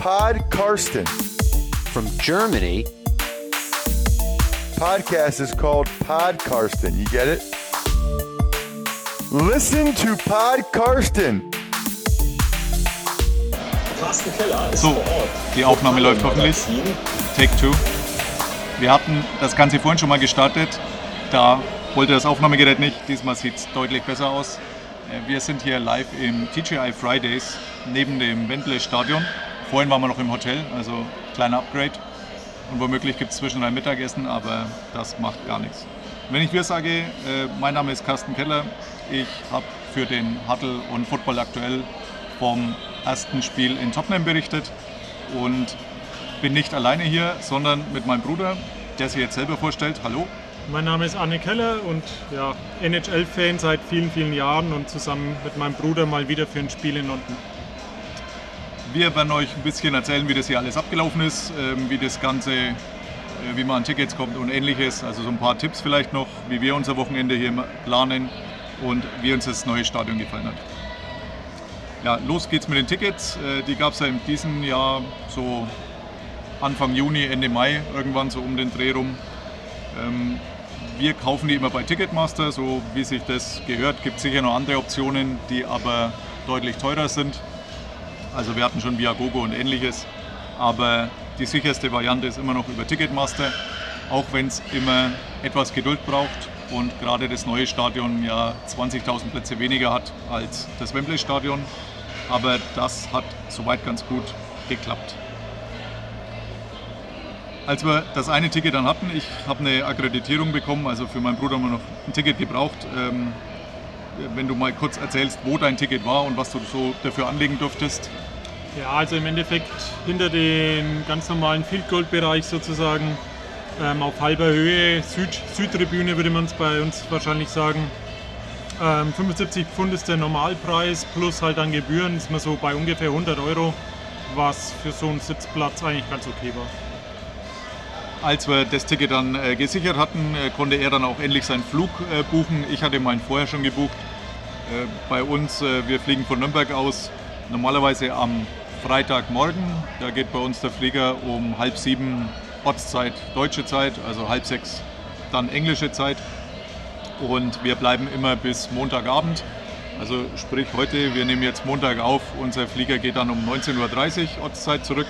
Pod Karsten. From Germany, Podcast is called Pod Karsten. You get it? Listen to Pod Karsten. Carsten Keller ist So, vor Ort. die Aufnahme läuft hoffentlich. Take two. Wir hatten das Ganze vorhin schon mal gestartet. Da wollte das Aufnahmegerät nicht. Diesmal sieht es deutlich besser aus. Äh, Wir sind hier live im TGI Fridays neben dem Wembley Stadion. Vorhin waren wir noch im Hotel, also kleiner Upgrade. Und womöglich gibt es zwischen ein Mittagessen, aber das macht gar nichts. Wenn ich wir sage, äh, mein Name ist Carsten Keller. Ich habe für den Huddle und Football aktuell vom ersten Spiel in Tottenham berichtet und bin nicht alleine hier, sondern mit meinem Bruder, der sich jetzt selber vorstellt. Hallo. Mein Name ist Anne Keller und ja, NHL-Fan seit vielen, vielen Jahren und zusammen mit meinem Bruder mal wieder für ein Spiel in London. Wir werden euch ein bisschen erzählen, wie das hier alles abgelaufen ist, ähm, wie das Ganze, äh, wie man an Tickets kommt und ähnliches. Also so ein paar Tipps vielleicht noch, wie wir unser Wochenende hier planen und wie uns das neue Stadion gefallen hat. Ja, los geht's mit den Tickets. Äh, Die gab es ja in diesem Jahr so Anfang Juni, Ende Mai, irgendwann so um den Dreh rum. Ähm, Wir kaufen die immer bei Ticketmaster, so wie sich das gehört. Gibt sicher noch andere Optionen, die aber deutlich teurer sind. Also wir hatten schon Viagogo und ähnliches. Aber die sicherste Variante ist immer noch über Ticketmaster, auch wenn es immer etwas Geduld braucht und gerade das neue Stadion ja 20.000 Plätze weniger hat als das Wembley Stadion. Aber das hat soweit ganz gut geklappt. Als wir das eine Ticket dann hatten, ich habe eine Akkreditierung bekommen, also für meinen Bruder haben wir noch ein Ticket gebraucht. Ähm, wenn du mal kurz erzählst, wo dein Ticket war und was du so dafür anlegen durftest. Ja, also im Endeffekt hinter dem ganz normalen Field Goal Bereich sozusagen ähm, auf halber Höhe, Süd, Südtribüne würde man es bei uns wahrscheinlich sagen. Ähm, 75 Pfund ist der Normalpreis plus halt an Gebühren ist man so bei ungefähr 100 Euro, was für so einen Sitzplatz eigentlich ganz okay war. Als wir das Ticket dann äh, gesichert hatten, äh, konnte er dann auch endlich seinen Flug äh, buchen. Ich hatte meinen vorher schon gebucht. Äh, bei uns, äh, wir fliegen von Nürnberg aus, normalerweise am Freitagmorgen. Da geht bei uns der Flieger um halb sieben Ortszeit, deutsche Zeit, also halb sechs dann englische Zeit. Und wir bleiben immer bis Montagabend. Also sprich heute, wir nehmen jetzt Montag auf, unser Flieger geht dann um 19.30 Uhr Ortszeit zurück.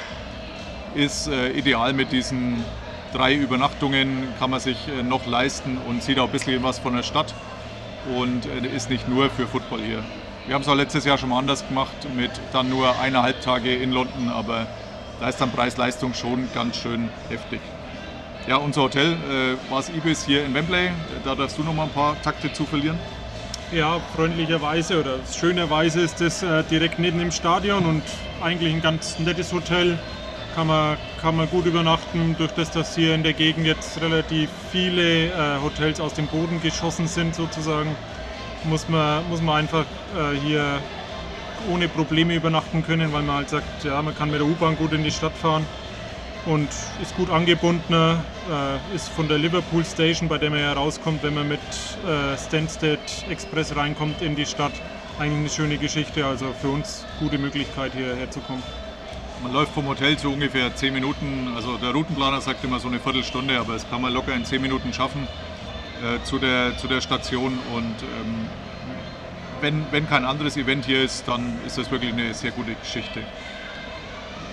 Ist äh, ideal mit diesen drei Übernachtungen, kann man sich äh, noch leisten und sieht auch ein bisschen was von der Stadt und äh, ist nicht nur für Football hier. Wir haben es auch letztes Jahr schon mal anders gemacht mit dann nur eineinhalb Tage in London, aber da ist dann Preis-Leistung schon ganz schön heftig. Ja, unser Hotel äh, war es Ibis hier in Wembley. Da darfst du noch mal ein paar Takte zu verlieren. Ja, freundlicherweise oder schönerweise ist es äh, direkt neben dem Stadion und eigentlich ein ganz nettes Hotel. Kann man, kann man gut übernachten, durch das, dass hier in der Gegend jetzt relativ viele äh, Hotels aus dem Boden geschossen sind sozusagen, muss man, muss man einfach äh, hier ohne Probleme übernachten können, weil man halt sagt, ja, man kann mit der U-Bahn gut in die Stadt fahren und ist gut angebunden, äh, ist von der Liverpool Station, bei der man ja rauskommt, wenn man mit äh, Stansted Express reinkommt in die Stadt. Eigentlich eine schöne Geschichte, also für uns gute Möglichkeit hierher zu kommen. Man läuft vom Hotel zu ungefähr 10 Minuten. Also der Routenplaner sagt immer so eine Viertelstunde, aber es kann man locker in 10 Minuten schaffen äh, zu, der, zu der Station. Und ähm, wenn, wenn kein anderes Event hier ist, dann ist das wirklich eine sehr gute Geschichte.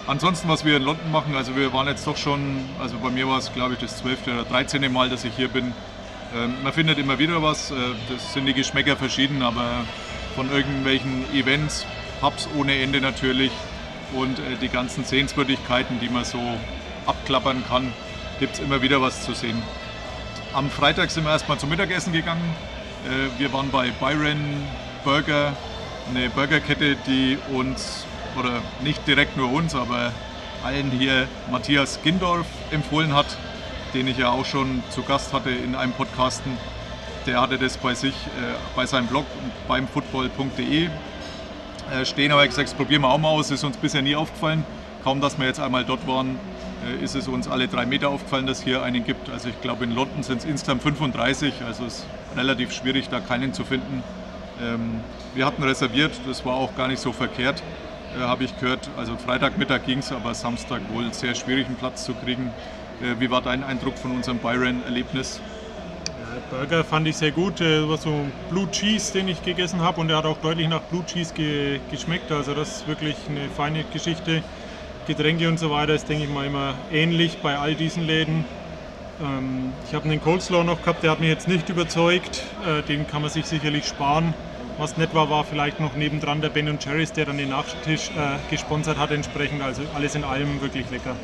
Ansonsten, was wir in London machen, also wir waren jetzt doch schon, also bei mir war es glaube ich das 12. oder 13. Mal, dass ich hier bin. Ähm, man findet immer wieder was, äh, das sind die Geschmäcker verschieden, aber von irgendwelchen Events, Pubs ohne Ende natürlich und äh, die ganzen Sehenswürdigkeiten, die man so abklappern kann, gibt es immer wieder was zu sehen. Am Freitag sind wir erstmal zum Mittagessen gegangen. Äh, wir waren bei Byron Burger, eine Burgerkette, die uns, oder nicht direkt nur uns, aber allen hier Matthias Gindorf empfohlen hat, den ich ja auch schon zu Gast hatte in einem Podcasten. Der hatte das bei sich, äh, bei seinem Blog beim football.de stehen, aber ich gesagt, das probieren wir auch mal aus. Ist uns bisher nie aufgefallen. Kaum, dass wir jetzt einmal dort waren, äh, ist es uns alle drei Meter aufgefallen, dass hier einen gibt. Also ich glaube, in London sind es insgesamt 35, also es ist relativ schwierig, da keinen zu finden. Ähm, wir hatten reserviert, das war auch gar nicht so verkehrt. äh, habe ich gehört. Also Freitagmittag ging es, aber Samstag wohl sehr schwierig, einen Platz zu kriegen. Äh, wie war dein Eindruck von unserem Byron-Erlebnis? Burger fand ich sehr gut. Das war so Blue Cheese, den ich gegessen habe und der hat auch deutlich nach Blue Cheese ge geschmeckt. Also das ist wirklich eine feine Geschichte. Getränke und so weiter ist, denke ich mal, immer ähnlich bei all diesen Läden. Ähm, ich habe einen Coleslaw noch gehabt, der hat mich jetzt nicht überzeugt. Äh, den kann man sich sicherlich sparen. Was nett war, war vielleicht noch nebendran der Ben Jerry's, der dann den Nachtisch äh, gesponsert hat entsprechend. Also alles in allem wirklich lecker.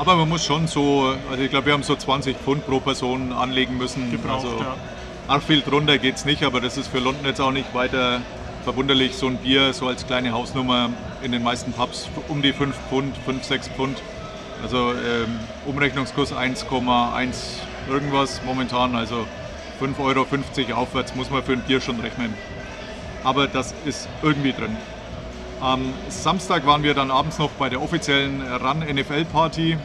Aber man muss schon so, also ich glaube, wir haben so 20 Pfund pro Person anlegen müssen. Gebraucht, also, ja. Arg viel drunter geht es nicht, aber das ist für London jetzt auch nicht weiter verwunderlich. So ein Bier, so als kleine Hausnummer in den meisten Pubs um die 5 Pfund, 5, 6 Pfund. Also ähm, Umrechnungskurs 1,1 irgendwas momentan, also 5,50 Euro aufwärts muss man für ein Bier schon rechnen. Aber das ist irgendwie drin. Am Samstag waren wir dann abends noch bei der offiziellen Run NFL Party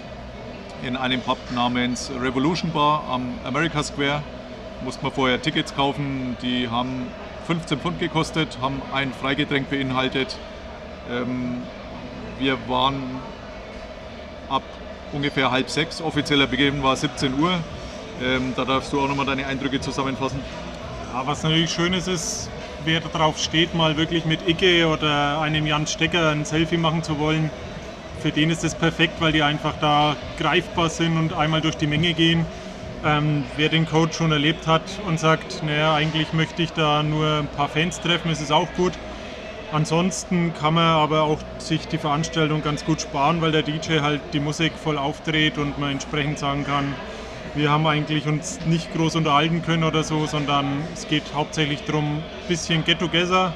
in einem Pub namens Revolution Bar am America Square. Musste man vorher Tickets kaufen, die haben 15 Pfund gekostet, haben ein Freigetränk beinhaltet. Ähm, wir waren ab ungefähr halb sechs, offizieller Beginn war 17 Uhr. Ähm, da darfst du auch nochmal deine Eindrücke zusammenfassen. Ja, was natürlich schön ist, ist, wer darauf steht, mal wirklich mit Icke oder einem Jan Stecker ein Selfie machen zu wollen. Für den ist das perfekt, weil die einfach da greifbar sind und einmal durch die Menge gehen. Ähm, wer den Coach schon erlebt hat und sagt, naja, eigentlich möchte ich da nur ein paar Fans treffen, ist es auch gut. Ansonsten kann man aber auch sich die Veranstaltung ganz gut sparen, weil der DJ halt die Musik voll aufdreht und man entsprechend sagen kann, wir haben eigentlich uns nicht groß unterhalten können oder so, sondern es geht hauptsächlich darum, ein bisschen Get-Together,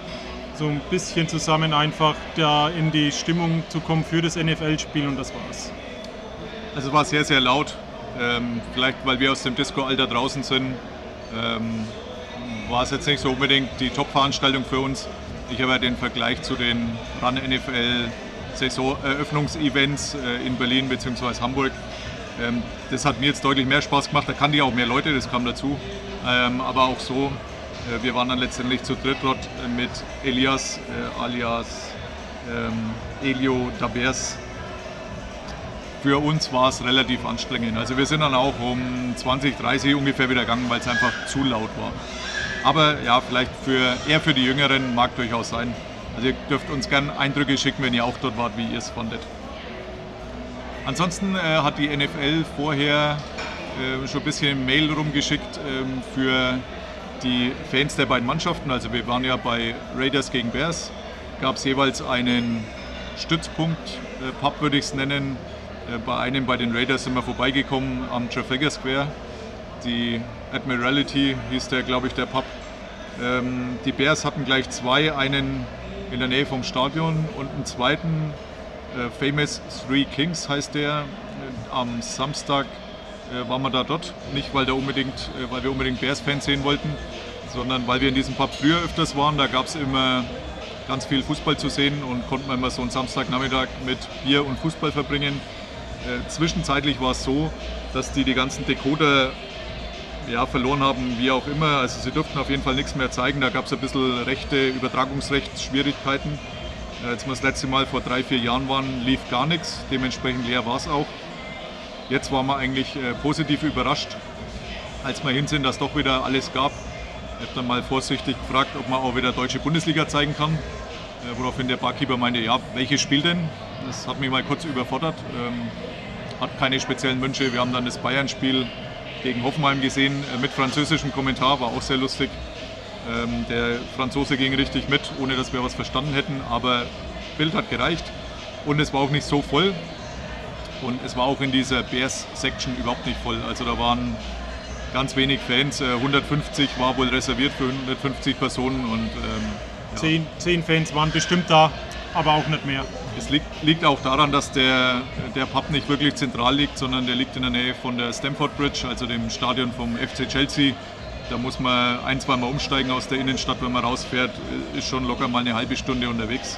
so ein bisschen zusammen einfach da in die Stimmung zu kommen für das NFL-Spiel und das war's. Also es war sehr, sehr laut. Ähm, vielleicht, weil wir aus dem Disco-Alter draußen sind, ähm, war es jetzt nicht so unbedingt die Top-Veranstaltung für uns. Ich habe ja den Vergleich zu den Run NFL Saisoneröffnungsevents äh, in Berlin bzw. Hamburg. Ähm, das hat mir jetzt deutlich mehr Spaß gemacht. Da kannten ja auch mehr Leute, das kam dazu. Ähm, aber auch so, äh, wir waren dann letztendlich zu dritt dort mit Elias äh, alias ähm, Elio Dabers. Für uns war es relativ anstrengend. Also wir sind dann auch um 20, 30 ungefähr wieder gegangen, weil es einfach zu laut war. Aber ja, vielleicht für, eher für die Jüngeren mag durchaus sein. Also ihr dürft uns gerne Eindrücke schicken, wenn ihr auch dort wart, wie ihr es fandet. Ansonsten äh, hat die NFL vorher äh, schon ein bisschen Mail rumgeschickt ähm, für die Fans der beiden Mannschaften. Also wir waren ja bei Raiders gegen Bears. Gab es jeweils einen Stützpunkt, äh, Pub würde ich es nennen. Äh, bei einem bei den Raiders sind wir vorbeigekommen am Trafalgar Square. Die Admiralty hieß der, glaube ich, der Pub. Ähm, die Bears hatten gleich zwei, einen in der Nähe vom Stadion und einen zweiten äh, Famous Three Kings heißt der. Am Samstag äh, waren wir da dort. Nicht, weil, unbedingt, äh, weil wir unbedingt Bears-Fans sehen wollten, sondern weil wir in diesem Pub früher öfters waren. Da gab es immer ganz viel Fußball zu sehen und konnten immer so einen Samstagnachmittag mit Bier und Fußball verbringen. Äh, zwischenzeitlich war es so, dass die die ganzen Decoder ja, verloren haben, wie auch immer. Also sie durften auf jeden Fall nichts mehr zeigen. Da gab es ein bisschen Rechte, Übertragungsrechtsschwierigkeiten. Äh, als wir das letzte Mal vor drei, vier Jahren waren, lief gar nichts. Dementsprechend leer war es auch. Jetzt waren wir eigentlich äh, positiv überrascht, als wir hin sind, dass doch wieder alles gab. Ich habe dann mal vorsichtig gefragt, ob man auch wieder deutsche Bundesliga zeigen kann. Äh, woraufhin der Barkeeper meinte, ja, welches Spiel denn? Das hat mich mal kurz überfordert. Ähm, hat keine speziellen Wünsche. Wir haben dann das Bayern-Spiel gegen Hoffenheim gesehen mit französischem Kommentar, war auch sehr lustig. Ähm, der Franzose ging richtig mit, ohne dass wir was verstanden hätten, aber Bild hat gereicht und es war auch nicht so voll. Und es war auch in dieser Bears-Section überhaupt nicht voll. Also da waren ganz wenig Fans. 150 äh, war wohl reserviert für 150 Personen und ähm, ja. zehn, zehn Fans waren bestimmt da, aber auch nicht mehr. Es liegt, liegt, auch daran, dass der, der Pub nicht wirklich zentral liegt, sondern der liegt in der Nähe von der Stamford Bridge, also dem Stadion vom FC Chelsea. Da muss man ein, zwei Mal umsteigen aus der Innenstadt, wenn man rausfährt, ist schon locker mal eine halbe Stunde unterwegs.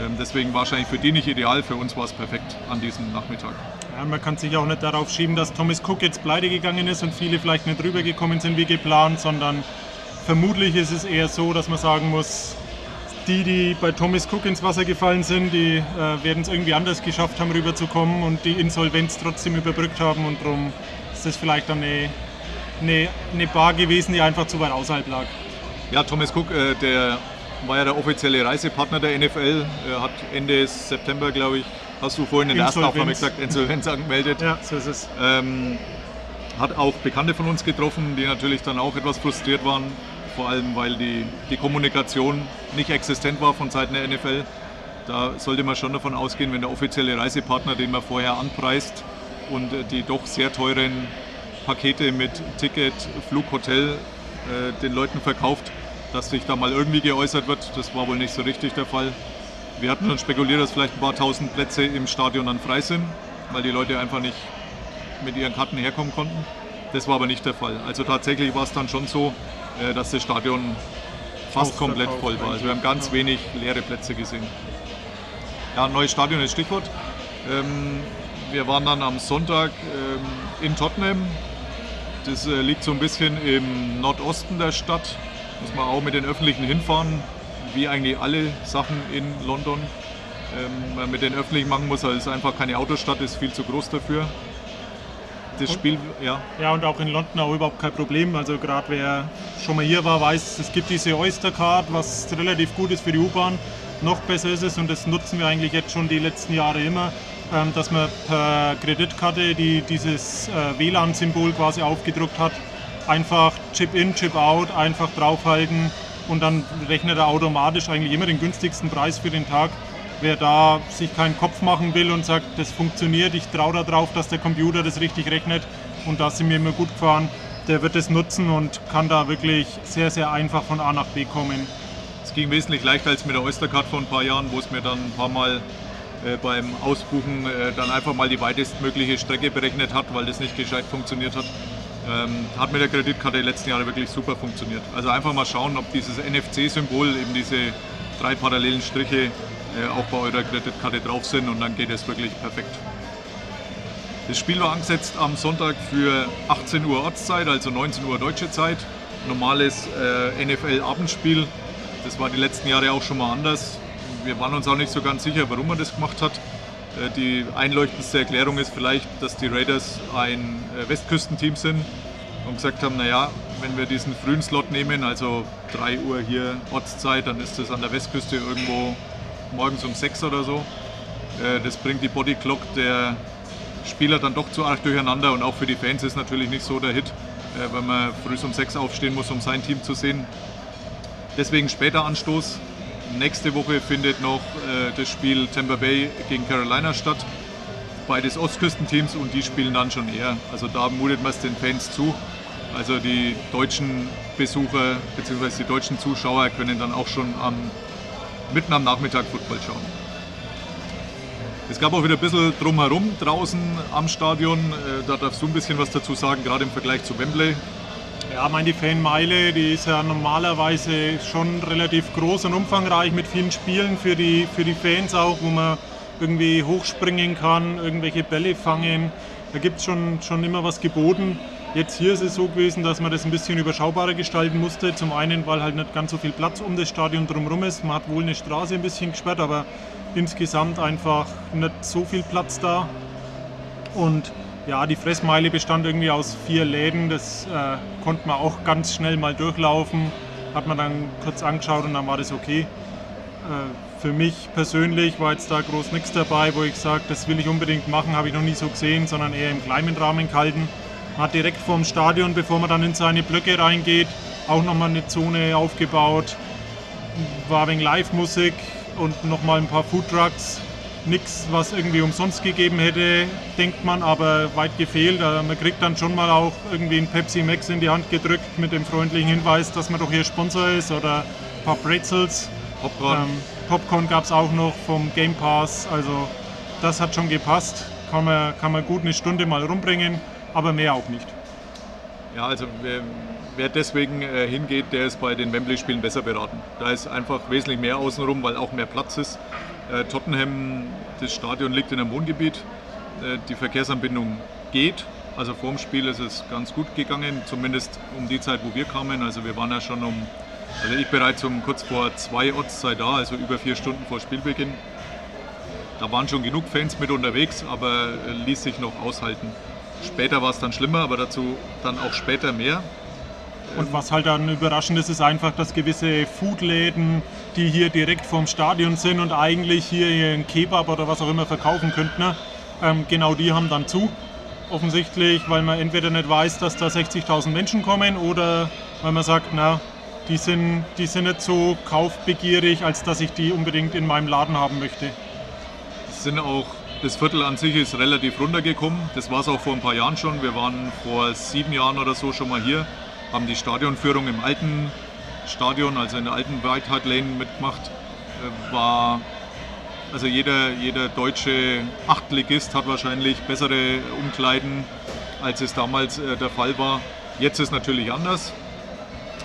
Ähm, deswegen wahrscheinlich für die nicht ideal, für uns war es perfekt an diesem Nachmittag. Ja, man kann sich auch nicht darauf schieben, dass Thomas Cook jetzt pleite gegangen ist und viele vielleicht nicht rübergekommen sind wie geplant, sondern vermutlich ist es eher so, dass man sagen muss, die, die bei Thomas Cook ins Wasser gefallen sind, die äh, werden es irgendwie anders geschafft haben, rüberzukommen und die Insolvenz trotzdem überbrückt haben und darum ist das vielleicht dann eine, eine, eine Bar gewesen, die einfach zu weit außerhalb lag. Ja, Thomas Cook, äh, der war ja der offizielle Reisepartner der NFL, er hat Ende September, glaube ich, hast du vorhin in der ersten Aufnahme gesagt, Insolvenz angemeldet. Ja, so ist es. Ähm, hat auch Bekannte von uns getroffen, die natürlich dann auch etwas frustriert waren, vor allem weil die, die Kommunikation nicht existent war von Seiten der NFL. Da sollte man schon davon ausgehen, wenn der offizielle Reisepartner, den man vorher anpreist und die doch sehr teuren Pakete mit Ticket, Flug, Hotel äh, den Leuten verkauft, dass sich da mal irgendwie geäußert wird. Das war wohl nicht so richtig der Fall. Wir hatten schon spekuliert, dass vielleicht ein paar tausend Plätze im Stadion dann frei sind, weil die Leute einfach nicht mit ihren Karten herkommen konnten. Das war aber nicht der Fall. Also tatsächlich war es dann schon so, äh, dass das Stadion fast komplett voll war. Also wir haben ganz wenig leere Plätze gesehen. Ja, neues Stadion ist Stichwort. Ähm, wir waren dann am Sonntag ähm, in Tottenham. Das äh, liegt so ein bisschen im Nordosten der Stadt. Muss man auch mit den Öffentlichen hinfahren, wie eigentlich alle Sachen in London. Ähm, man mit den Öffentlichen machen muss, weil es einfach keine Autostadt ist, viel zu groß dafür das Spiel, ja. Ja, und auch in London auch überhaupt kein Problem. Also gerade wer schon mal hier war, weiß, es gibt diese Oyster Card, was relativ gut ist für die U-Bahn. Noch besser ist es, und das nutzen wir eigentlich jetzt schon die letzten Jahre immer, ähm, dass man per Kreditkarte die, dieses äh, WLAN-Symbol quasi aufgedruckt hat. Einfach Chip in, Chip out, einfach draufhalten und dann rechnet er automatisch eigentlich immer den günstigsten Preis für den Tag wer da sich keinen Kopf machen will und sagt, das funktioniert, ich traue darauf, dass der Computer das richtig rechnet und da sind wir immer gut gefahren, der wird es nutzen und kann da wirklich sehr, sehr einfach von A nach B kommen. Es ging wesentlich leichter als mit der Oystercard vor ein paar Jahren, wo es mir dann ein paar Mal beim Ausbuchen äh, dann einfach mal die weitestmögliche Strecke berechnet hat, weil das nicht gescheit funktioniert hat. Ähm, hat mit der Kreditkarte die letzten Jahre wirklich super funktioniert. Also einfach mal schauen, ob dieses NFC-Symbol, eben diese drei parallelen Striche, äh, auch bei eurer Kreditkarte drauf sind und dann geht es wirklich perfekt. Das Spiel war angesetzt am Sonntag für 18 Uhr Ortszeit, also 19 Uhr deutsche Zeit. Normales äh, NFL-Abendspiel. Das war die letzten Jahre auch schon mal anders. Wir waren uns auch nicht so ganz sicher, warum man das gemacht hat. Äh, die einleuchtendste Erklärung ist vielleicht, dass die Raiders ein äh, Westküstenteam sind und gesagt haben, naja, wenn wir diesen frühen Slot nehmen, also 3 Uhr hier Ortszeit, dann ist das an der Westküste irgendwo morgens um 6 oder so. Äh, das bringt die Bodyclock der Spieler dann doch zu arg durcheinander und auch für die Fans ist natürlich nicht so der Hit, wenn man früh um 6 aufstehen muss, um sein Team zu sehen. Deswegen später Anstoß. Nächste Woche findet noch äh, das Spiel Tampa Bay gegen Carolina statt. Beides Ostküstenteams und die spielen dann schon eher. Also da mutet man es den Fans zu. Also die deutschen Besucher bzw. die deutschen Zuschauer können dann auch schon am mitten am Nachmittag Football schauen. Es gab auch wieder ein bisschen drumherum draußen am Stadion. Äh, da darfst du ein bisschen was dazu sagen, gerade im Vergleich zu Wembley. Ja, meine die Fanmeile, die ist ja normalerweise schon relativ groß und umfangreich mit vielen Spielen für die, für die Fans auch, wo man irgendwie hochspringen kann, irgendwelche Bälle fangen. Da gibt es schon, schon immer was geboten. Jetzt hier ist es so gewesen, dass man das ein bisschen überschaubarer gestalten musste. Zum einen, weil halt nicht ganz so viel Platz um das Stadion drumherum ist. Man hat wohl eine Straße ein bisschen gesperrt, aber insgesamt einfach nicht so viel Platz da. Und ja, die Fressmeile bestand irgendwie aus vier Läden. Das äh, konnte man auch ganz schnell mal durchlaufen. Hat man dann kurz angeschaut und dann war das okay. Äh, für mich persönlich war jetzt da groß nichts dabei, wo ich sage, das will ich unbedingt machen, habe ich noch nie so gesehen, sondern eher im kleinen Rahmen gehalten. Man hat direkt vorm Stadion, bevor man dann in seine Blöcke reingeht, auch nochmal eine Zone aufgebaut. War wegen Live-Musik und nochmal ein paar Foodtrucks. Nichts, was irgendwie umsonst gegeben hätte, denkt man, aber weit gefehlt. Also man kriegt dann schon mal auch irgendwie ein Pepsi Max in die Hand gedrückt mit dem freundlichen Hinweis, dass man doch hier Sponsor ist oder ein paar Brezels. Popcorn. Ähm, Popcorn gab es auch noch vom Game Pass. Also das hat schon gepasst. Kann man, kann man gut eine Stunde mal rumbringen aber mehr auch nicht. Ja, also wer, wer deswegen äh, hingeht, der ist bei den Wembley-Spielen besser beraten. Da ist einfach wesentlich mehr außenrum, weil auch mehr Platz ist. Äh, Tottenham, das Stadion liegt in einem Wohngebiet. Äh, die Verkehrsanbindung geht. Also vor dem Spiel ist es ganz gut gegangen, zumindest um die Zeit, wo wir kamen. Also wir waren ja schon um Also ich bereits um kurz vor zwei Ortszeit da, also über vier Stunden vor Spielbeginn. Da waren schon genug Fans mit unterwegs, aber äh, ließ sich noch aushalten. Später war es dann schlimmer, aber dazu dann auch später mehr. Und was halt dann überraschend ist, ist einfach, dass gewisse Foodläden, die hier direkt vorm Stadion sind und eigentlich hier einen Kebab oder was auch immer verkaufen könnten, ne, ähm, genau die haben dann zu. Offensichtlich, weil man entweder nicht weiß, dass da 60.000 Menschen kommen oder weil man sagt, na, die sind, die sind nicht so kaufbegierig, als dass ich die unbedingt in meinem Laden haben möchte. Es sind auch, das Viertel an sich ist relativ runtergekommen. Das war es auch vor ein paar Jahren schon. Wir waren vor sieben Jahren oder so schon mal hier, haben die Stadionführung im alten Stadion, also in der alten White Lane mitgemacht. Äh, war also jeder, jeder deutsche Achtligist hat wahrscheinlich bessere Umkleiden, als es damals äh, der Fall war. Jetzt ist natürlich anders.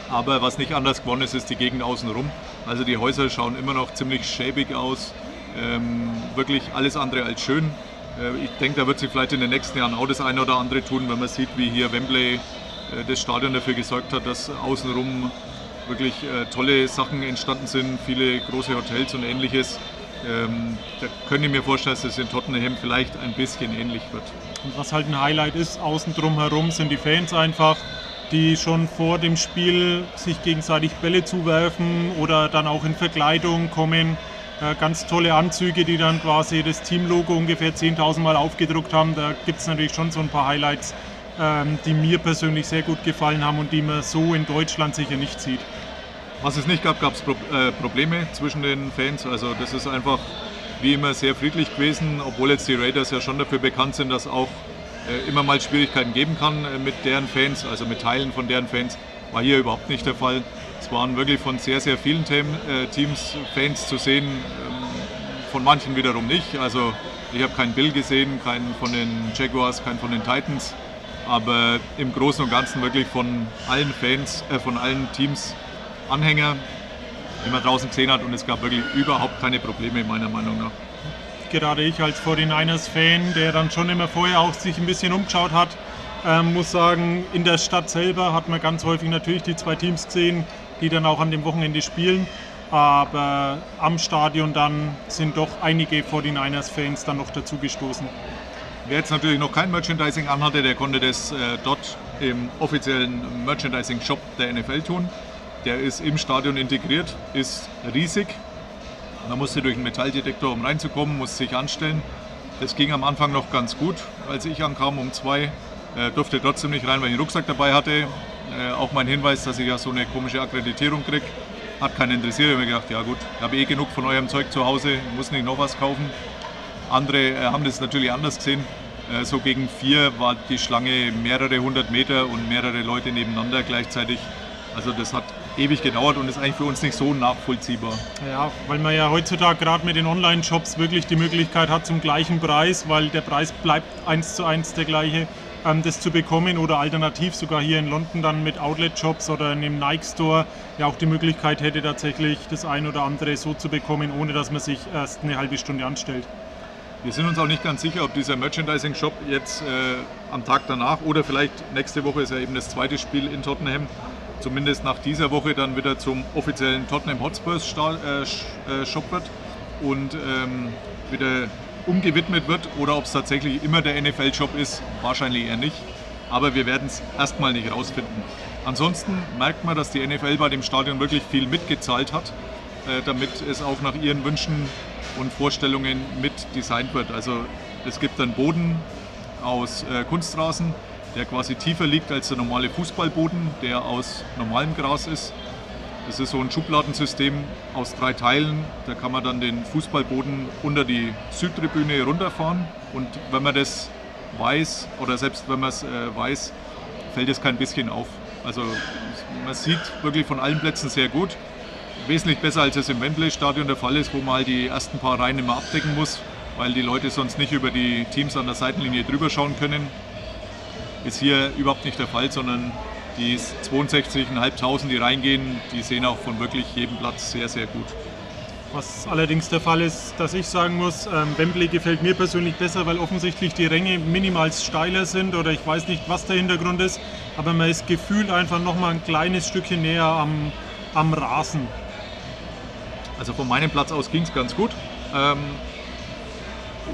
Aber was nicht anders geworden ist, ist die Gegend außenrum. Also die Häuser schauen immer noch ziemlich schäbig aus. Ähm, wirklich alles andere als schön. Äh, ich denke, da wird sich vielleicht in den nächsten Jahren auch das eine oder andere tun, wenn man sieht, wie hier Wembley äh, das Stadion dafür gesorgt hat, dass außenrum wirklich äh, tolle Sachen entstanden sind, viele große Hotels und ähnliches. Ähm, da könnte ich mir vorstellen, dass es in Tottenham vielleicht ein bisschen ähnlich wird. Und was halt ein Highlight ist, außen drum herum sind die Fans einfach, die schon vor dem Spiel sich gegenseitig Bälle zuwerfen oder dann auch in Verkleidung kommen. Äh, ganz tolle Anzüge, die dann quasi das Teamlogo ungefähr 10.000 Mal aufgedruckt haben. Da gibt es natürlich schon so ein paar Highlights, ähm, die mir persönlich sehr gut gefallen haben und die man so in Deutschland sicher nicht sieht. Was es nicht gab, gab es Pro äh, Probleme zwischen den Fans. Also das ist einfach wie immer sehr friedlich gewesen, obwohl jetzt die Raiders ja schon dafür bekannt sind, dass auch äh, immer mal Schwierigkeiten geben kann äh, mit deren Fans, also mit Teilen von deren Fans. War hier überhaupt nicht der Fall. Es waren wirklich von sehr, sehr vielen Team, äh, Teams Fans zu sehen, ähm, von manchen wiederum nicht. Also ich habe keinen Bill gesehen, keinen von den Jaguars, keinen von den Titans. Aber im Großen und Ganzen wirklich von allen Fans, äh, von allen Teams Anhänger, die man draußen gesehen hat und es gab wirklich überhaupt keine Probleme meiner Meinung nach. Gerade ich als 49ers-Fan, der dann schon immer vorher auch sich ein bisschen umgeschaut hat, ähm, muss sagen, in der Stadt selber hat man ganz häufig natürlich die zwei Teams gesehen, die dann auch an dem Wochenende spielen. Aber am Stadion dann sind doch einige 49ers-Fans dann noch dazu gestoßen. Wer jetzt natürlich noch kein Merchandising anhatte, der konnte das äh, dort im offiziellen Merchandising-Shop der NFL tun. Der ist im Stadion integriert, ist riesig. Man musste durch einen Metalldetektor, um reinzukommen, musste sich anstellen. Das ging am Anfang noch ganz gut. Als ich ankam um zwei, äh, durfte trotzdem nicht rein, weil ich einen Rucksack dabei hatte. Äh, auch mein Hinweis, dass ich ja so eine komische Akkreditierung kriege, hat keinen interessiert. Ich habe mir gedacht, ja gut, ich habe eh genug von eurem Zeug zu Hause, muss nicht noch was kaufen. Andere äh, haben das natürlich anders gesehen. So gegen vier war die Schlange mehrere hundert Meter und mehrere Leute nebeneinander gleichzeitig. Also das hat ewig gedauert und ist eigentlich für uns nicht so nachvollziehbar. Ja, weil man ja heutzutage gerade mit den Online-Shops wirklich die Möglichkeit hat zum gleichen Preis, weil der Preis bleibt eins zu eins der gleiche, ähm, das zu bekommen oder alternativ sogar hier in London dann mit Outlet-Shops oder in einem Nike-Store ja auch die Möglichkeit hätte tatsächlich das ein oder andere so zu bekommen, ohne dass man sich erst eine halbe Stunde anstellt. Wir sind uns auch nicht ganz sicher, ob dieser Merchandising-Shop jetzt äh, am Tag danach oder vielleicht nächste Woche ist ja eben das zweite Spiel in Tottenham, zumindest nach dieser Woche dann wieder zum offiziellen Tottenham Hotspurs äh, äh, Shop wird und ähm, wieder umgewidmet wird oder ob es tatsächlich immer der NFL-Shop ist, wahrscheinlich eher nicht. Aber wir werden es erstmal nicht rausfinden. Ansonsten merkt man, dass die NFL bei dem Stadion wirklich viel mitgezahlt hat, äh, damit es auch nach ihren Wünschen und Vorstellungen mit designt wird. Also es gibt einen Boden aus äh, Kunstrasen, der quasi tiefer liegt als der normale Fußballboden, der aus normalem Gras ist. Das ist so ein Schubladensystem aus drei Teilen. Da kann man dann den Fußballboden unter die Südtribüne runterfahren. Und wenn man das weiß, oder selbst wenn man es äh, weiß, fällt es kein bisschen auf. Also man sieht wirklich von allen Plätzen sehr gut. Wesentlich besser als es im Wembley-Stadion der Fall ist, wo man halt die ersten paar Reihen immer abdecken muss, weil die Leute sonst nicht über die Teams an der Seitenlinie drüber schauen können ist hier überhaupt nicht der Fall, sondern die 62.500, die reingehen, die sehen auch von wirklich jedem Platz sehr, sehr gut. Was allerdings der Fall ist, dass ich sagen muss, ähm, Wembley gefällt mir persönlich besser, weil offensichtlich die Ränge minimal steiler sind oder ich weiß nicht, was der Hintergrund ist, aber man ist gefühlt einfach noch mal ein kleines Stückchen näher am, am Rasen? Also von meinem Platz aus ging es ganz gut. Ähm,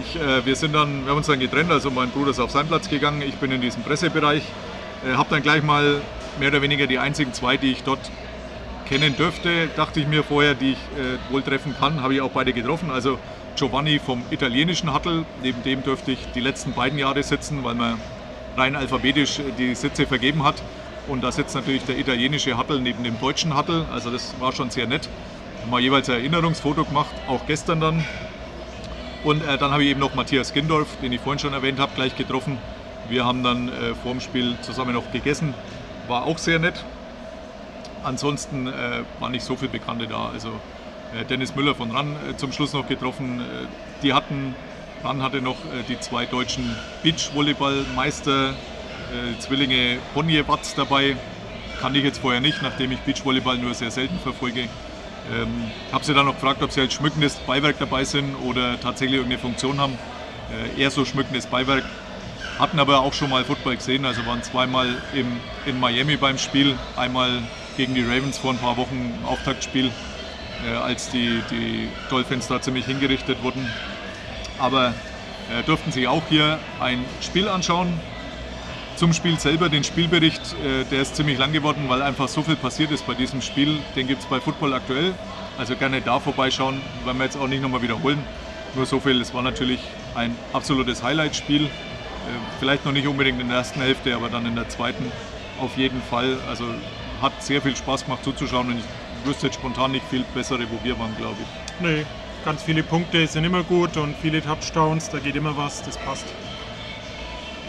ich, äh, wir, sind dann, wir haben uns dann getrennt, also mein Bruder ist auf seinen Platz gegangen, ich bin in diesem Pressebereich. Äh, habe dann gleich mal mehr oder weniger die einzigen zwei, die ich dort kennen dürfte, dachte ich mir vorher, die ich äh, wohl treffen kann, habe ich auch beide getroffen. Also Giovanni vom italienischen Hattel, neben dem dürfte ich die letzten beiden Jahre sitzen, weil man rein alphabetisch die Sitze vergeben hat. Und da sitzt natürlich der italienische Hattel neben dem deutschen Hattel. Also das war schon sehr nett. Haben wir jeweils ein Erinnerungsfoto gemacht, auch gestern dann. Und äh, dann habe ich eben noch Matthias Gindorf, den ich vorhin schon erwähnt habe, gleich getroffen. Wir haben dann äh, vor dem Spiel zusammen noch gegessen. War auch sehr nett. Ansonsten äh, war nicht so viel Bekannte da. Also äh, Dennis Müller von RAN äh, zum Schluss noch getroffen. Äh, die hatten, RAN hatte noch die zwei deutschen Beachvolleyballmeister, Zwillinge Bonje-Watz dabei. Kannte ich jetzt vorher nicht, nachdem ich Beachvolleyball nur sehr selten verfolge. Ähm, habe sie dann noch gefragt, ob sie als schmückendes Beiwerk dabei sind oder tatsächlich irgendeine Funktion haben. Äh, eher so schmückendes Beiwerk. Hatten aber auch schon mal Football gesehen, also waren zweimal im, in Miami beim Spiel. Einmal gegen die Ravens vor ein paar Wochen im Auftaktspiel, äh, als die, die Dolphins da ziemlich hingerichtet wurden. Aber äh, durften sich auch hier ein Spiel anschauen. Zum Spiel selber, den Spielbericht, äh, der ist ziemlich lang geworden, weil einfach so viel passiert ist bei diesem Spiel. Den gibt es bei Football aktuell. Also gerne da vorbeischauen, werden wir jetzt auch nicht nochmal wiederholen. Nur so viel, es war natürlich ein absolutes Highlight-Spiel. Äh, vielleicht noch nicht unbedingt in der ersten Hälfte, aber dann in der zweiten auf jeden Fall. Also hat sehr viel Spaß gemacht zuzuschauen und ich wüsste jetzt spontan nicht viel bessere, wo wir waren, glaube ich. Nee, ganz viele Punkte sind immer gut und viele Touchdowns, da geht immer was, das passt.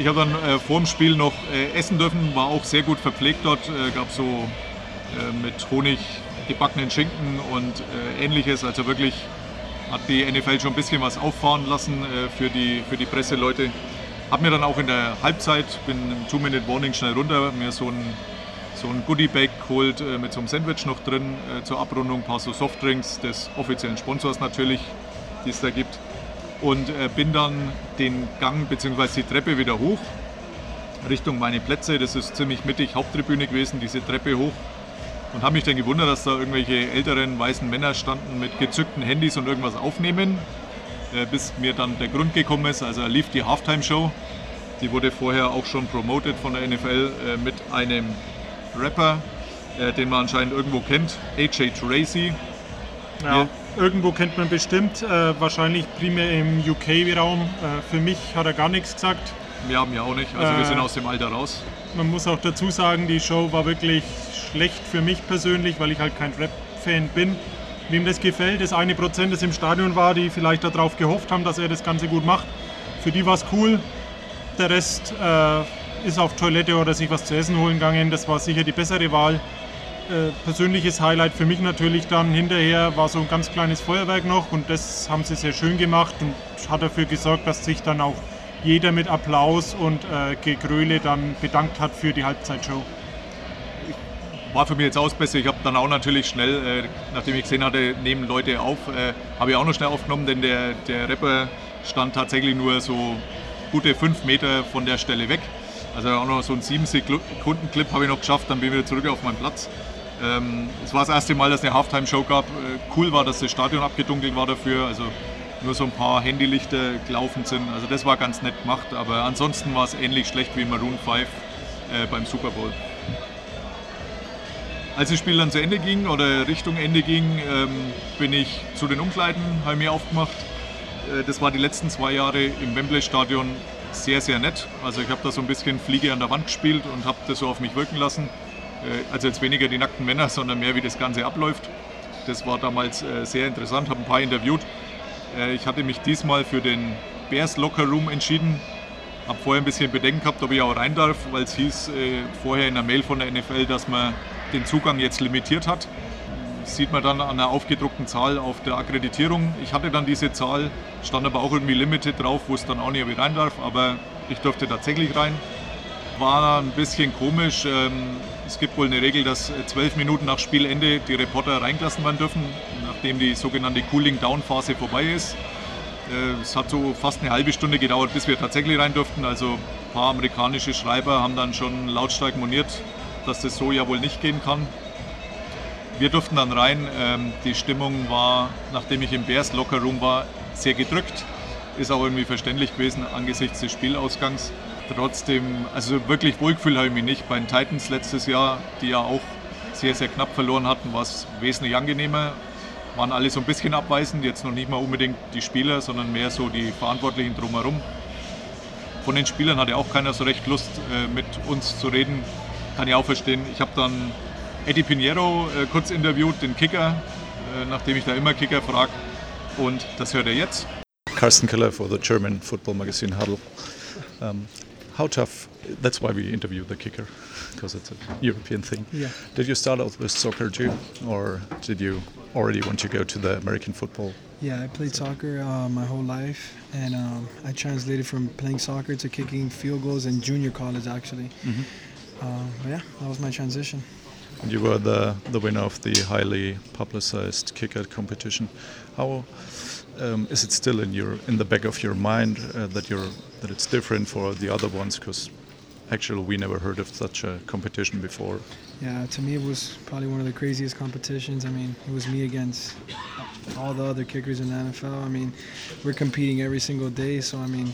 Ich habe dann äh, vor dem Spiel noch äh, essen dürfen, war auch sehr gut verpflegt dort. Äh, gab so äh, mit Honig gebackenen Schinken und äh, ähnliches. Also wirklich hat die NFL schon ein bisschen was auffahren lassen äh, für, die, für die Presseleute. Hab mir dann auch in der Halbzeit, bin im Two-Minute-Warning schnell runter, mir so ein, so ein Goodie-Bag geholt äh, mit so einem Sandwich noch drin zur Abrundung, ein paar so Softdrinks des offiziellen Sponsors natürlich, die es da gibt und äh, bin dann den Gang bzw. die Treppe wieder hoch Richtung meine Plätze. Das ist ziemlich mittig Haupttribüne gewesen, diese Treppe hoch. Und habe mich dann gewundert, dass da irgendwelche älteren weißen Männer standen mit gezückten Handys und irgendwas aufnehmen. Äh, bis mir dann der Grund gekommen ist. Also lief die Halftime-Show. Die wurde vorher auch schon promoted von der NFL äh, mit einem Rapper, den man anscheinend irgendwo kennt, AJ Tracy. Ja irgendwo kennt man bestimmt, äh, wahrscheinlich primär im UK-Raum. Äh, für mich hat er gar nichts gesagt. Wir haben ja auch nicht, also wir sind äh, aus dem Alter raus. Man muss auch dazu sagen, die Show war wirklich schlecht für mich persönlich, weil ich halt kein Rap-Fan bin. Wem das gefällt, das eine Prozent, das im Stadion war, die vielleicht darauf gehofft haben, dass er das Ganze gut macht. Für die war es cool. Der Rest äh, ist auf Toilette oder sich was zu essen holen gegangen. Das war sicher die bessere Wahl. Äh, persönliches Highlight für mich natürlich dann hinterher war so ein ganz kleines Feuerwerk noch und das haben sie sehr schön gemacht und hat dafür gesorgt, dass sich dann auch jeder mit Applaus und äh, Gegröle dann bedankt hat für die Halbzeitshow. War für mich jetzt auch besser. Ich habe dann auch natürlich schnell, äh, nachdem ich gesehen hatte, nehmen Leute auf, äh, habe ich auch noch schnell aufgenommen, denn der, der Rapper stand tatsächlich nur so gute fünf Meter von der Stelle weg. Also auch noch so einen 7 Sekunden Clip habe ich noch geschafft, dann bin ich wieder zurück auf meinen Platz. Ähm, es war das erste Mal, dass es eine Halftime-Show gab. Äh, cool war, dass das Stadion abgedunkelt war dafür. Also nur so ein paar Handylichter gelaufen sind. Also das war ganz nett gemacht. Aber ansonsten war es ähnlich schlecht wie Maroon 5 äh, beim Super Bowl. Als das Spiel dann zu Ende ging oder Richtung Ende ging, ähm, bin ich zu den Umkleiden, habe mir aufgemacht. Äh, das war die letzten zwei Jahre im Wembley-Stadion sehr, sehr nett. Also ich habe da so ein bisschen Fliege an der Wand gespielt und habe das so auf mich wirken lassen. Äh, also jetzt weniger die nackten Männer, sondern mehr wie das Ganze abläuft. Das war damals äh, sehr interessant, habe ein paar interviewt. Äh, ich hatte mich diesmal für den Bears Locker Room entschieden. Habe vorher ein bisschen Bedenken gehabt, ob ich auch rein darf, weil es hieß vorher in der Mail von der NFL, dass man den Zugang jetzt limitiert hat. Das sieht man dann an der aufgedruckten Zahl auf der Akkreditierung. Ich hatte dann diese Zahl, stand aber auch irgendwie Limited drauf, wo es dann auch nicht, ob ich rein darf, aber ich durfte tatsächlich rein. War ein bisschen komisch. Ähm, es gibt wohl eine Regel, dass äh, zwölf Minuten nach Spielende die Reporter reingelassen werden dürfen, nachdem die sogenannte Cooling-Down-Phase vorbei ist. Äh, es hat so fast eine halbe Stunde gedauert, bis wir tatsächlich rein durften. Also ein paar amerikanische Schreiber haben dann schon lautstark moniert, dass das so ja wohl nicht gehen kann. wir durften dann rein. Ähm, die Stimmung war, nachdem ich im Bears Locker Room war, sehr gedrückt. Ist auch irgendwie verständlich gewesen angesichts des Spielausgangs. Trotzdem, also wirklich wohlgefühlt habe ich mich nicht. Bei den Titans letztes Jahr, die ja auch sehr, sehr knapp verloren hatten, war es wesentlich angenehmer. Waren alle so ein bisschen abweisend, jetzt noch nicht mal unbedingt die Spieler, sondern mehr so die Verantwortlichen drumherum. Von den Spielern hatte auch keiner so recht Lust, äh, mit uns zu reden. Kann ich auch verstehen. Ich habe dann Eddie Pinheiro äh, kurz interviewt, den Kicker, äh, nachdem ich da immer Kicker frage. Und das hört er jetzt. Carsten Keller for the German football magazine Huddle. Um, how tough? That's why we interviewed the kicker, because it's a European thing. Yeah. Did you start out with soccer too, or did you already want to go to the American football? Yeah, I played soccer uh, my whole life, and um, I translated from playing soccer to kicking field goals in junior college, actually. Um, but yeah, that was my transition. And you were the, the winner of the highly publicized kicker competition. How um, is it still in your in the back of your mind uh, that you're that it's different for the other ones? Because actually, we never heard of such a competition before. Yeah, to me, it was probably one of the craziest competitions. I mean, it was me against all the other kickers in the NFL. I mean, we're competing every single day, so I mean,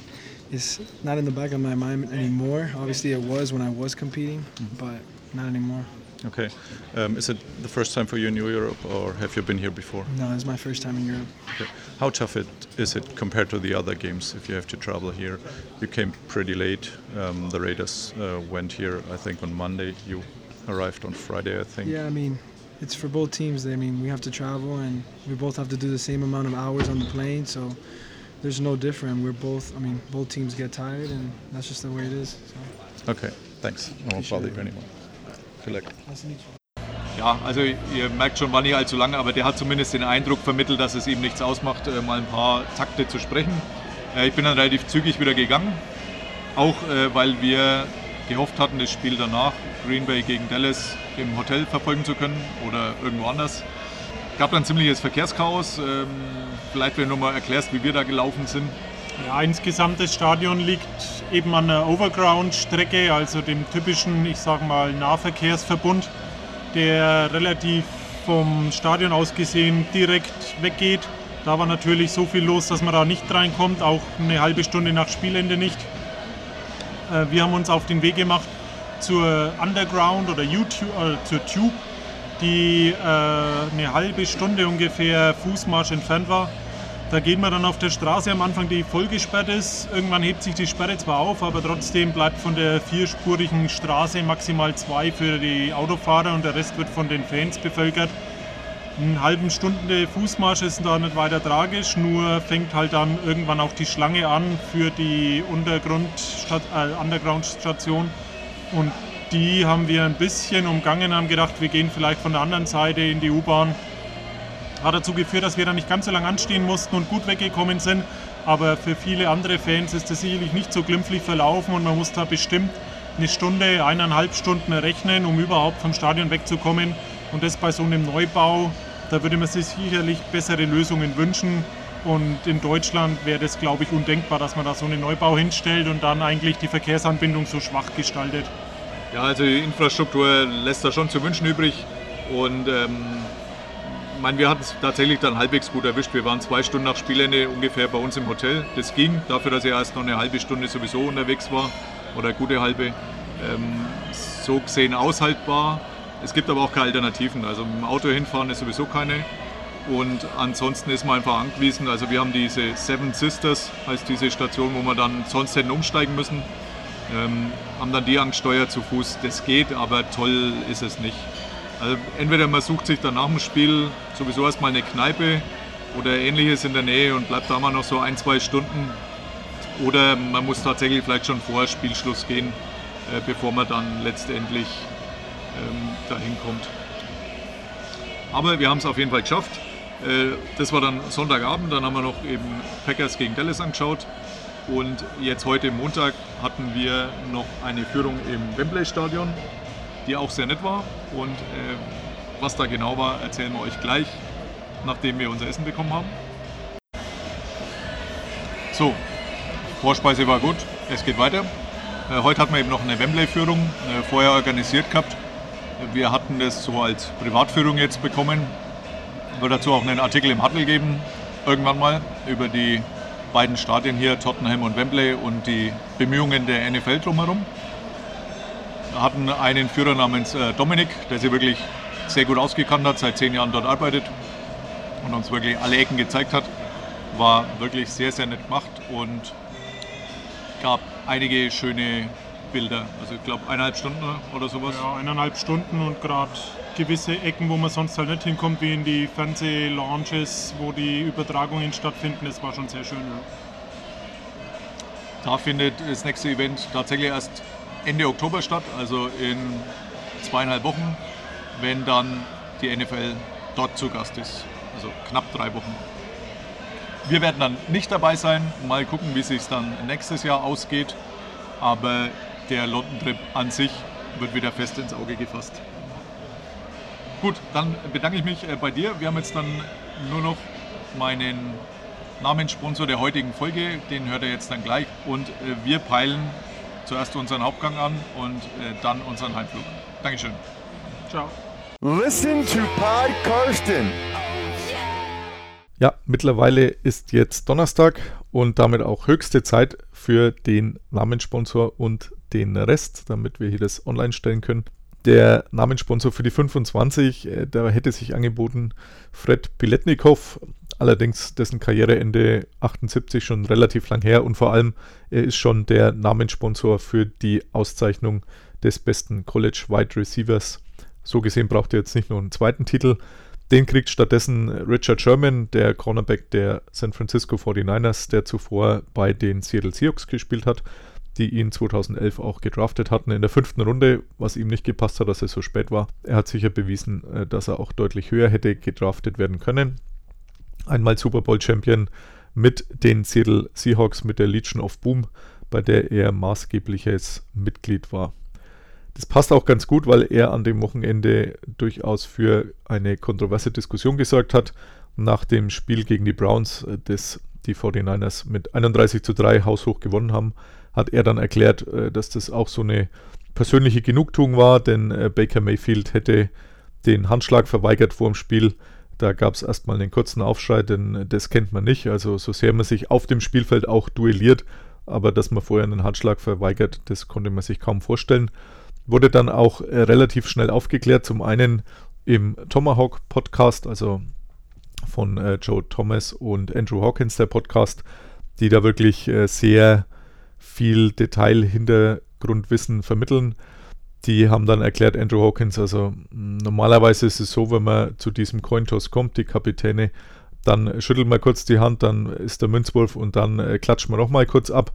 it's not in the back of my mind anymore. Obviously, it was when I was competing, mm-hmm. but not anymore. Okay. Um, is it the first time for you in New Europe, or have you been here before? No, it's my first time in Europe. Okay. How tough it is it compared to the other games? If you have to travel here, you came pretty late. Um, the Raiders uh, went here, I think, on Monday. You arrived on Friday, I think. Yeah, I mean, it's for both teams. I mean, we have to travel, and we both have to do the same amount of hours on the plane. So there's no different. We're both. I mean, both teams get tired, and that's just the way it is. So. Okay. Thanks. I won't bother you anymore. You. Ja, also ihr merkt schon, war nicht allzu lange, aber der hat zumindest den Eindruck vermittelt, dass es ihm nichts ausmacht, äh, mal ein paar Takte zu sprechen. Äh, Ich bin dann relativ zügig wieder gegangen, auch äh, weil wir gehofft hatten, das Spiel danach, Green Bay gegen Dallas, im Hotel verfolgen zu können oder irgendwo anders. Gab dann ziemliches Verkehrschaos. Ähm, Vielleicht, wenn du mal erklärst, wie wir da gelaufen sind. Ja, insgesamt das Stadion liegt eben an der Overground-Strecke, also dem typischen, ich sag mal, Nahverkehrsverbund, der relativ vom Stadion aus gesehen direkt weggeht. Da war natürlich so viel los, dass man da nicht reinkommt, auch eine halbe Stunde nach Spielende nicht. Äh, Wir haben uns auf den Weg gemacht zur Underground oder YouTube, äh, zur Tube, die äh, eine halbe Stunde ungefähr Fußmarsch entfernt war. Da geht man dann auf der Straße am Anfang, die voll gesperrt ist. Irgendwann hebt sich die Sperre zwar auf, aber trotzdem bleibt von der vierspurigen Straße maximal zwei für die Autofahrer und der Rest wird von den Fans bevölkert. Eine halben Stunde Fußmarsch ist da nicht weiter tragisch, nur fängt halt dann irgendwann auch die Schlange an für die äh, Underground-Station. Und die haben wir ein bisschen umgangen, haben gedacht, wir gehen vielleicht von der anderen Seite in die U-Bahn. Hat dazu geführt, dass wir da nicht ganz so lange anstehen mussten und gut weggekommen sind. Aber für viele andere Fans ist das sicherlich nicht so glimpflich verlaufen und man muss da bestimmt eine Stunde, eineinhalb Stunden rechnen, um überhaupt vom Stadion wegzukommen. Und das bei so einem Neubau, da würde man sich sicherlich bessere Lösungen wünschen. Und in Deutschland wäre das, glaube ich, undenkbar, dass man da so einen Neubau hinstellt und dann eigentlich die Verkehrsanbindung so schwach gestaltet. Ja, also die Infrastruktur lässt da schon zu wünschen übrig. Und ähm, meine, wir hatten es tatsächlich dann halbwegs gut erwischt. Wir waren zwei Stunden nach Spielende ungefähr bei uns im Hotel. Das ging, dafür, dass ich erst noch eine halbe Stunde sowieso unterwegs war oder eine gute halbe. Ähm, so gesehen aushaltbar. Es gibt aber auch keine Alternativen. Also mit dem Auto hinfahren ist sowieso keine. Und ansonsten ist man einfach angewiesen. Also wir haben diese Seven Sisters, heißt diese Station, wo wir dann sonst hätten umsteigen müssen. Ähm, haben dann die angesteuert zu Fuß. Das geht, aber toll ist es nicht. Also entweder man sucht sich dann nach dem Spiel sowieso erstmal eine Kneipe oder ähnliches in der Nähe und bleibt da mal noch so ein, zwei Stunden. Oder man muss tatsächlich vielleicht schon vor Spielschluss gehen, äh, bevor man dann letztendlich ähm, dahin kommt. Aber wir haben es auf jeden Fall geschafft. Äh, das war dann Sonntagabend, dann haben wir noch eben Packers gegen Dallas angeschaut. Und jetzt heute Montag hatten wir noch eine Führung im Wembley Stadion, die auch sehr nett war. Und äh, was da genau war, erzählen wir euch gleich, nachdem wir unser Essen bekommen haben. So, Vorspeise war gut, es geht weiter. Äh, heute hatten wir eben noch eine Wembley-Führung äh, vorher organisiert gehabt. Wir hatten das so als Privatführung jetzt bekommen. Wird dazu auch einen Artikel im Huddle geben, irgendwann mal, über die beiden Stadien hier, Tottenham und Wembley und die Bemühungen der NFL drumherum. Wir hatten einen Führer namens äh, Dominik, der sich wirklich sehr gut ausgekannt hat, seit zehn Jahren dort arbeitet und uns wirklich alle Ecken gezeigt hat. War wirklich sehr, sehr nett gemacht und gab einige schöne Bilder. Also ich glaube eineinhalb Stunden oder sowas. Ja, eineinhalb Stunden und gerade gewisse Ecken, wo man sonst halt nicht hinkommt, wie in die Fernseh-Lounges, wo die Übertragungen stattfinden, das war schon sehr schön. Ja. Da findet das nächste Event tatsächlich erst Ende Oktober statt, also in zweieinhalb Wochen, wenn dann die NFL dort zu Gast ist. Also knapp drei Wochen. Wir werden dann nicht dabei sein. Mal gucken, wie es sich dann nächstes Jahr ausgeht. Aber der London-Trip an sich wird wieder fest ins Auge gefasst. Gut, dann bedanke ich mich äh, bei dir. Wir haben jetzt dann nur noch meinen Namenssponsor der heutigen Folge, den hört ihr jetzt dann gleich. Und äh, wir peilen zuerst unseren Hauptgang an und äh, dann unseren Heimflug. Dankeschön. Ciao. Listen to Pod Karsten. Ja, mittlerweile ist jetzt Donnerstag und damit auch höchste Zeit für den Namenssponsor und den Rest, damit wir hier das online stellen können. Der Namenssponsor für die 25, äh, da hätte sich angeboten Fred Piletnikov, allerdings dessen Karriereende 78 schon relativ lang her und vor allem er ist schon der Namenssponsor für die Auszeichnung des besten College Wide Receivers. So gesehen braucht er jetzt nicht nur einen zweiten Titel. Den kriegt stattdessen Richard Sherman, der Cornerback der San Francisco 49ers, der zuvor bei den Seattle Seahawks gespielt hat die ihn 2011 auch gedraftet hatten in der fünften Runde, was ihm nicht gepasst hat, dass er so spät war. Er hat sicher bewiesen, äh, dass er auch deutlich höher hätte gedraftet werden können. Einmal Super Bowl Champion mit den Seattle Seahawks mit der Legion of Boom, bei der er maßgebliches Mitglied war. Das passt auch ganz gut, weil er an dem Wochenende durchaus für eine kontroverse Diskussion gesorgt hat. Nach dem Spiel gegen die Browns, äh, das die 49ers mit 31 zu 3 haushoch gewonnen haben, hat er dann erklärt, äh, dass das auch so eine persönliche Genugtuung war, denn äh, Baker Mayfield hätte den Handschlag verweigert vor dem Spiel. Da gab es erstmal einen kurzen Aufschrei, denn äh, das kennt man nicht. Also so sehr man sich auf dem Spielfeld auch duelliert, aber dass man vorher einen Handschlag verweigert, das konnte man sich kaum vorstellen. Wurde dann auch relativ schnell aufgeklärt. Zum einen im Tomahawk Podcast, also von äh, Joe Thomas und Andrew Hawkins, der Podcast, die da wirklich äh, sehr viel Detail, Hintergrundwissen vermitteln. Die haben dann erklärt, Andrew Hawkins, also normalerweise ist es so, wenn man zu diesem Cointoss kommt, die Kapitäne, dann schüttelt man kurz die Hand, dann ist der Münzwurf und dann äh, klatscht man nochmal kurz ab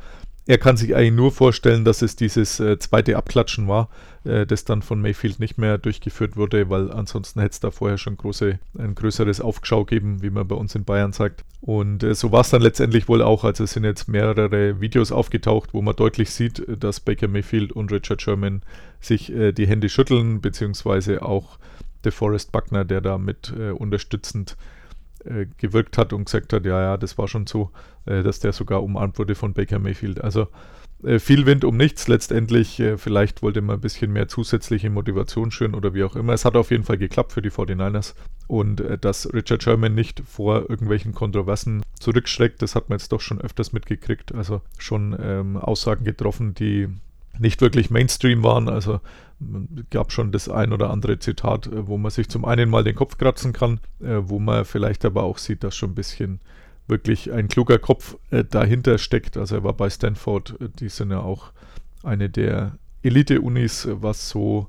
er kann sich eigentlich nur vorstellen, dass es dieses äh, zweite Abklatschen war, äh, das dann von Mayfield nicht mehr durchgeführt wurde, weil ansonsten hätte es da vorher schon große, ein größeres Aufgeschau geben, wie man bei uns in Bayern sagt. Und äh, so war es dann letztendlich wohl auch. Also es sind jetzt mehrere Videos aufgetaucht, wo man deutlich sieht, dass Baker Mayfield und Richard Sherman sich äh, die Hände schütteln, beziehungsweise auch DeForest Buckner, der da mit äh, unterstützend äh, gewirkt hat und gesagt hat, ja, ja, das war schon so, äh, dass der sogar umarmt wurde von Baker Mayfield. Also äh, viel Wind um nichts. Letztendlich, äh, vielleicht wollte man ein bisschen mehr zusätzliche Motivation schüren oder wie auch immer. Es hat auf jeden Fall geklappt für die 49ers. Und dass Richard Sherman nicht vor irgendwelchen Kontroversen zurückschreckt, das hat man jetzt doch schon öfters mitgekriegt. Also schon ähm, Aussagen getroffen, die nicht wirklich Mainstream waren. Also gab schon das ein oder andere Zitat, äh, wo man sich zum einen mal den Kopf kratzen kann, äh, wo man vielleicht aber auch sieht, dass schon ein bisschen wirklich ein kluger Kopf äh, dahinter steckt. Also er war bei Stanford, die sind ja auch eine der Elite-Unis, was so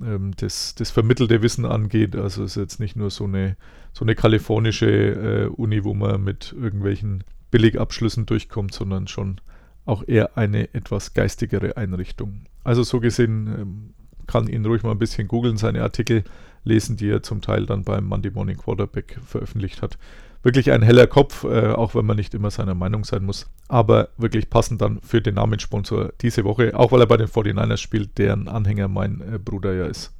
ähm, das, das vermittelte Wissen angeht. Also es ist jetzt nicht nur so eine, so eine kalifornische Uni, wo man mit irgendwelchen Billigabschlüssen durchkommt, sondern schon auch eher eine etwas geistigere Einrichtung. Also so gesehen ähm, kann ihn ruhig mal ein bisschen googeln, seine Artikel lesen, die er zum Teil dann beim Monday Morning Quarterback veröffentlicht hat. Wirklich ein heller Kopf, äh, auch wenn man nicht immer seiner Meinung sein muss. Aber wirklich passend dann für den Namenssponsor diese Woche, auch weil er bei den 49ers spielt, deren Anhänger mein äh, Bruder ja ist.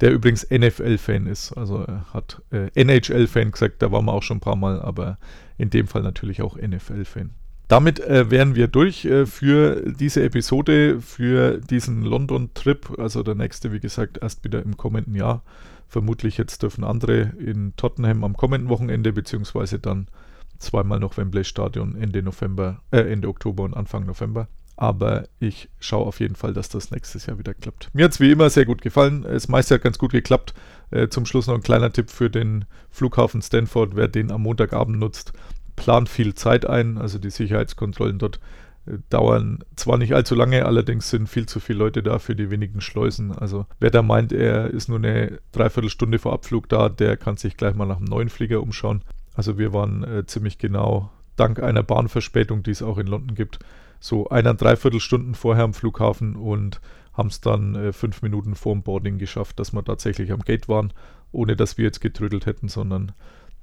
Der übrigens NFL-Fan ist. Also er hat äh, NHL-Fan gesagt, da waren wir auch schon ein paar Mal, aber in dem Fall natürlich auch NFL-Fan. Damit äh, wären wir durch äh, für diese Episode, für diesen London-Trip. Also der nächste, wie gesagt, erst wieder im kommenden Jahr. Vermutlich jetzt dürfen andere in Tottenham am kommenden Wochenende, beziehungsweise dann zweimal noch Wembley Stadion Ende November, äh, Ende Oktober und Anfang November. Aber ich schaue auf jeden Fall, dass das nächstes Jahr wieder klappt. Mir hat es wie immer sehr gut gefallen. Es meist hat ganz gut geklappt. Äh, zum Schluss noch ein kleiner Tipp für den Flughafen Stanford. Wer den am Montagabend nutzt, plant viel Zeit ein. Also die Sicherheitskontrollen dort äh, dauern zwar nicht allzu lange, allerdings sind viel zu viele Leute da für die wenigen Schleusen. Also wer da meint, er ist nur eine Dreiviertelstunde vor Abflug da, der kann sich gleich mal nach einem neuen Flieger umschauen. Also wir waren äh, ziemlich genau, dank einer Bahnverspätung, die es auch in London gibt, so einer Dreiviertelstunden vorher am Flughafen und haben es dann äh, fünf Minuten vor dem Boarding geschafft, dass wir tatsächlich am Gate waren, ohne dass wir jetzt getrödelt hätten, sondern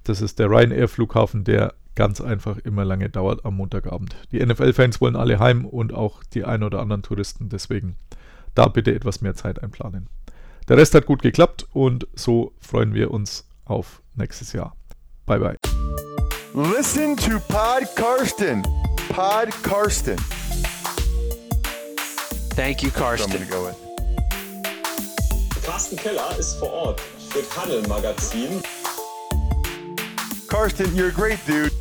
das ist der Ryanair Flughafen, der ganz einfach immer lange dauert am Montagabend. Die NFL-Fans wollen alle heim und auch die ein oder anderen Touristen, deswegen da bitte etwas mehr Zeit einplanen. Der Rest hat gut geklappt und so freuen wir uns auf nächstes Jahr. Bye bye. Listen to Pod Karsten. Pod Karsten. Thank you, Karsten. go. Carsten Keller ist vor Ort für Kannel Magazin. Karsten, you're a great dude.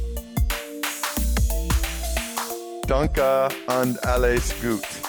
Danke und alles gut.